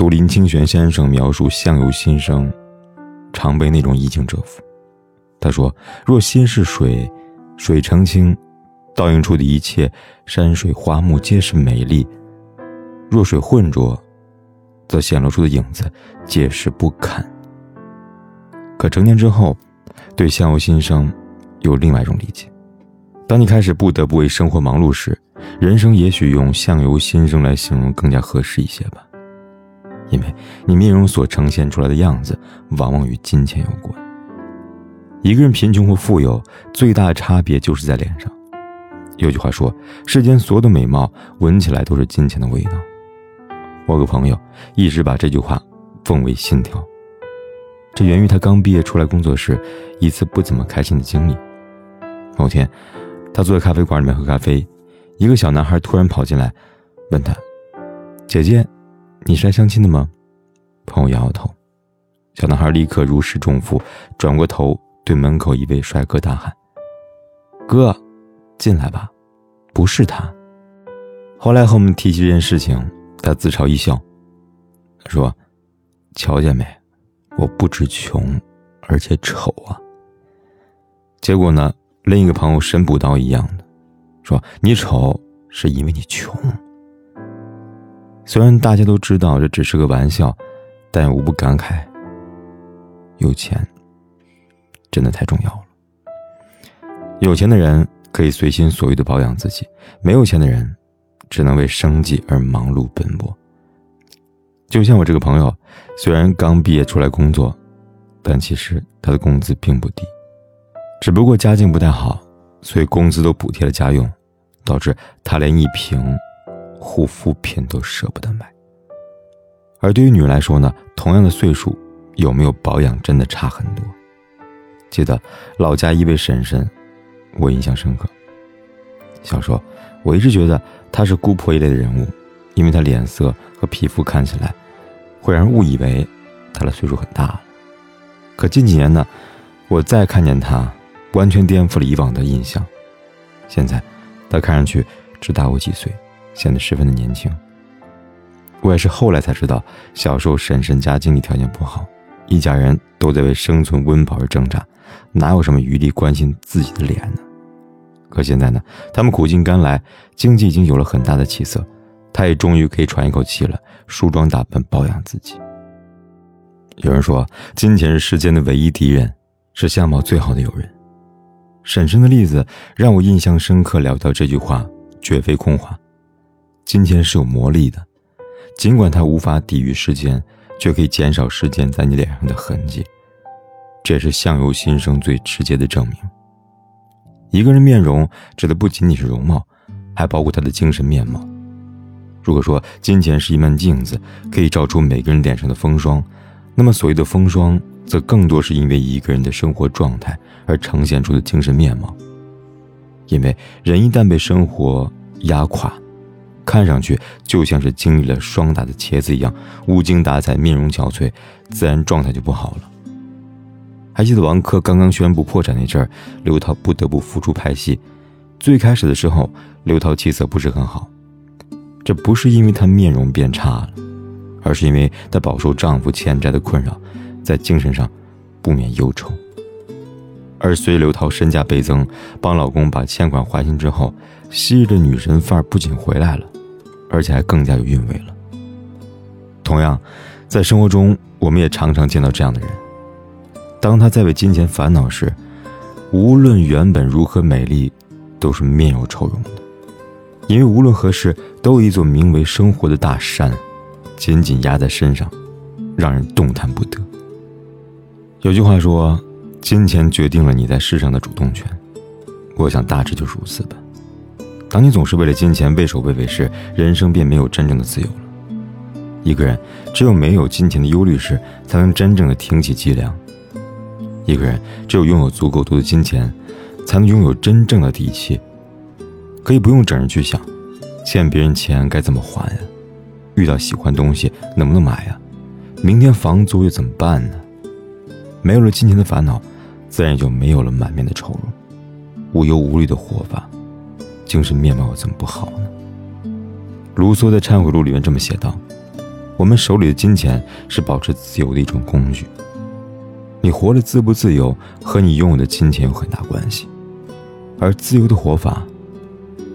读林清玄先生描述相由心生，常被那种意境折服。他说：“若心是水，水澄清，倒映出的一切山水花木皆是美丽；若水浑浊，则显露出的影子皆是不堪。”可成年之后，对相由心生有另外一种理解。当你开始不得不为生活忙碌时，人生也许用相由心生来形容更加合适一些吧。因为你面容所呈现出来的样子，往往与金钱有关。一个人贫穷或富有，最大的差别就是在脸上。有句话说：“世间所有的美貌，闻起来都是金钱的味道。”我有个朋友一直把这句话奉为信条。这源于他刚毕业出来工作时一次不怎么开心的经历。某天，他坐在咖啡馆里面喝咖啡，一个小男孩突然跑进来，问他：“姐姐。”你是来相亲的吗？朋友摇摇头。小男孩立刻如释重负，转过头对门口一位帅哥大喊：“哥，进来吧，不是他。”后来和我们提起这件事情，他自嘲一笑，说：“瞧见没，我不止穷，而且丑啊。”结果呢，另一个朋友神补刀一样的说：“你丑是因为你穷。”虽然大家都知道这只是个玩笑，但无不感慨：有钱真的太重要了。有钱的人可以随心所欲的保养自己，没有钱的人只能为生计而忙碌奔波。就像我这个朋友，虽然刚毕业出来工作，但其实他的工资并不低，只不过家境不太好，所以工资都补贴了家用，导致他连一瓶。护肤品都舍不得买，而对于女人来说呢，同样的岁数，有没有保养真的差很多。记得老家一位婶婶，我印象深刻。小时候，我一直觉得她是姑婆一类的人物，因为她脸色和皮肤看起来，会让人误以为她的岁数很大了。可近几年呢，我再看见她，完全颠覆了以往的印象。现在，她看上去只大我几岁。显得十分的年轻。我也是后来才知道，小时候婶婶家经济条件不好，一家人都在为生存温饱而挣扎，哪有什么余力关心自己的脸呢？可现在呢，他们苦尽甘来，经济已经有了很大的起色，他也终于可以喘一口气了，梳妆打扮，保养自己。有人说，金钱是世间的唯一敌人，是相貌最好的友人。婶婶的例子让我印象深刻，聊到这句话绝非空话。金钱是有魔力的，尽管它无法抵御时间，却可以减少时间在你脸上的痕迹。这也是相由心生最直接的证明。一个人面容指的不仅仅是容貌，还包括他的精神面貌。如果说金钱是一面镜子，可以照出每个人脸上的风霜，那么所谓的风霜，则更多是因为一个人的生活状态而呈现出的精神面貌。因为人一旦被生活压垮，看上去就像是经历了霜打的茄子一样，无精打采、面容憔悴，自然状态就不好了。还记得王珂刚刚宣布破产那阵儿，刘涛不得不复出拍戏。最开始的时候，刘涛气色不是很好，这不是因为她面容变差了，而是因为她饱受丈夫欠债的困扰，在精神上不免忧愁。而随刘涛身价倍增，帮老公把欠款还清之后，昔日的女神范儿不仅回来了。而且还更加有韵味了。同样，在生活中，我们也常常见到这样的人：当他在为金钱烦恼时，无论原本如何美丽，都是面有愁容的。因为无论何事，都有一座名为生活的大山，紧紧压在身上，让人动弹不得。有句话说：“金钱决定了你在世上的主动权。”我想，大致就是如此吧。当你总是为了金钱畏首畏尾时，人生便没有真正的自由了。一个人只有没有金钱的忧虑时，才能真正的挺起脊梁。一个人只有拥有足够多的金钱，才能拥有真正的底气。可以不用整日去想，欠别人钱该怎么还呀？遇到喜欢东西能不能买呀？明天房租又怎么办呢？没有了金钱的烦恼，自然也就没有了满面的愁容。无忧无虑的活法，精神面貌怎么不好呢？卢梭在《忏悔录》里面这么写道：“我们手里的金钱是保持自由的一种工具。你活得自不自由，和你拥有的金钱有很大关系。而自由的活法，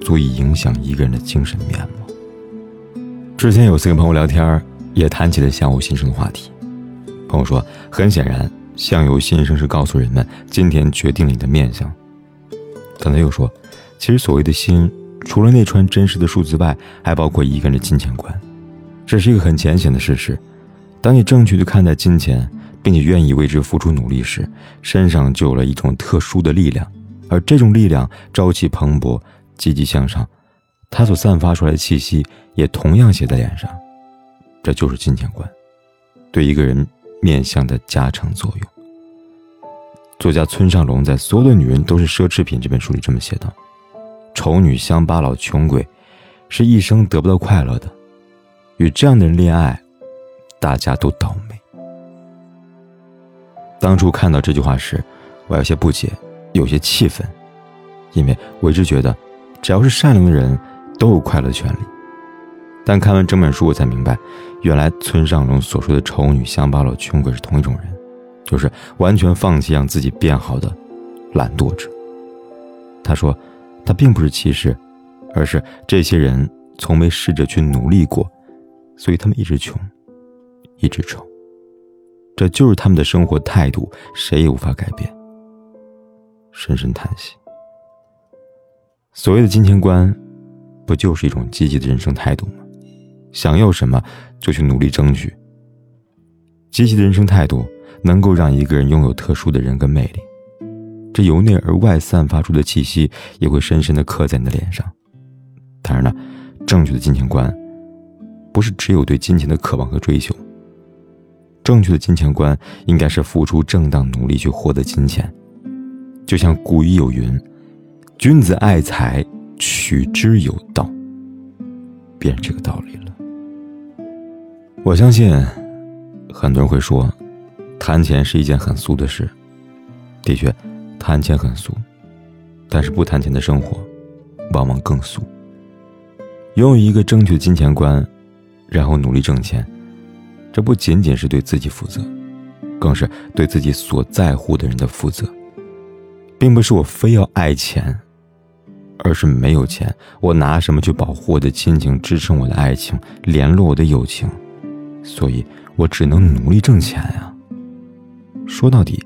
足以影响一个人的精神面貌。”之前有次跟朋友聊天，也谈起了相由心生的话题。朋友说：“很显然，相由心生是告诉人们今天决定你的面相。”但他又说：“其实所谓的心，除了那串真实的数字外，还包括一个人的金钱观。这是一个很浅显的事实。当你正确的看待金钱，并且愿意为之付出努力时，身上就有了一种特殊的力量，而这种力量朝气蓬勃、积极向上，它所散发出来的气息也同样写在脸上。这就是金钱观对一个人面相的加成作用。”作家村上龙在《所有的女人都是奢侈品》这本书里这么写道：“丑女乡巴佬穷鬼，是一生得不到快乐的。与这样的人恋爱，大家都倒霉。”当初看到这句话时，我有些不解，有些气愤，因为我一直觉得，只要是善良的人，都有快乐的权利。但看完整本书，我才明白，原来村上龙所说的丑女乡巴佬穷鬼是同一种人。就是完全放弃让自己变好的懒惰者。他说，他并不是歧视，而是这些人从没试着去努力过，所以他们一直穷，一直愁。这就是他们的生活态度，谁也无法改变。深深叹息。所谓的金钱观，不就是一种积极的人生态度吗？想要什么就去努力争取。积极的人生态度。能够让一个人拥有特殊的人格魅力，这由内而外散发出的气息也会深深的刻在你的脸上。当然了，正确的金钱观，不是只有对金钱的渴望和追求。正确的金钱观应该是付出正当努力去获得金钱。就像古语有云：“君子爱财，取之有道。”便是这个道理了。我相信，很多人会说。谈钱是一件很俗的事，的确，谈钱很俗，但是不谈钱的生活，往往更俗。拥有一个正确的金钱观，然后努力挣钱，这不仅仅是对自己负责，更是对自己所在乎的人的负责。并不是我非要爱钱，而是没有钱，我拿什么去保护我的亲情，支撑我的爱情，联络我的友情？所以我只能努力挣钱呀。说到底，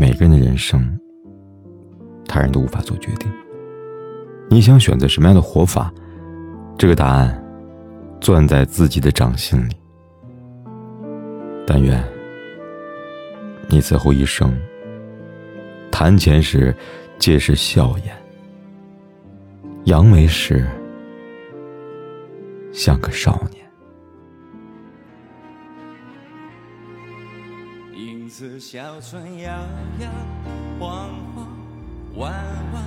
每个人的人生，他人都无法做决定。你想选择什么样的活法？这个答案，攥在自己的掌心里。但愿你此后一生，谈钱时皆是笑颜，扬眉时像个少年。小船摇摇晃晃，弯弯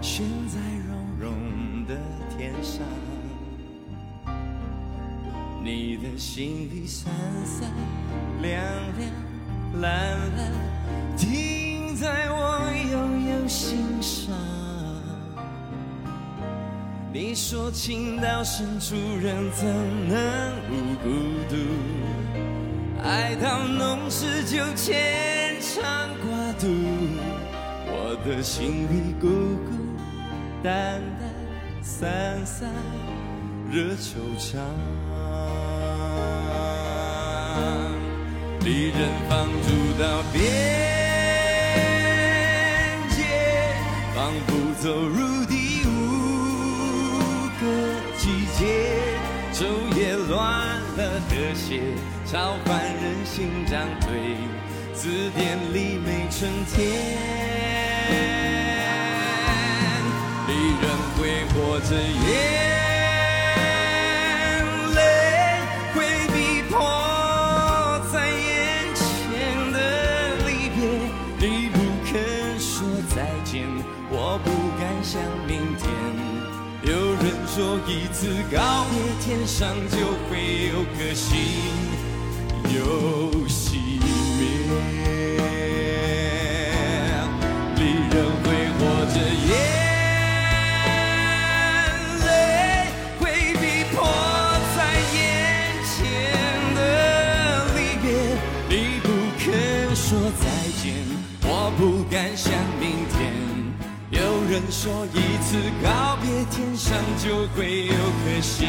悬在绒绒的天上。你的心里闪闪亮亮蓝蓝，停在我悠悠心上。你说情到深处人怎能无孤独？爱到浓时就牵肠挂肚，我的心里孤孤单单散散热惆怅。离人放逐到边界，仿佛走入召唤人心张嘴字典里没春天依然挥霍着眼泪回避迫在眼前的离别你不肯说再见我不敢想明天有人说一次告别天上就会有颗星又熄灭。离人挥霍着眼泪，会逼迫在眼前的离别。你不肯说再见，我不敢想明天。有人说，一次告别，天上就会有颗星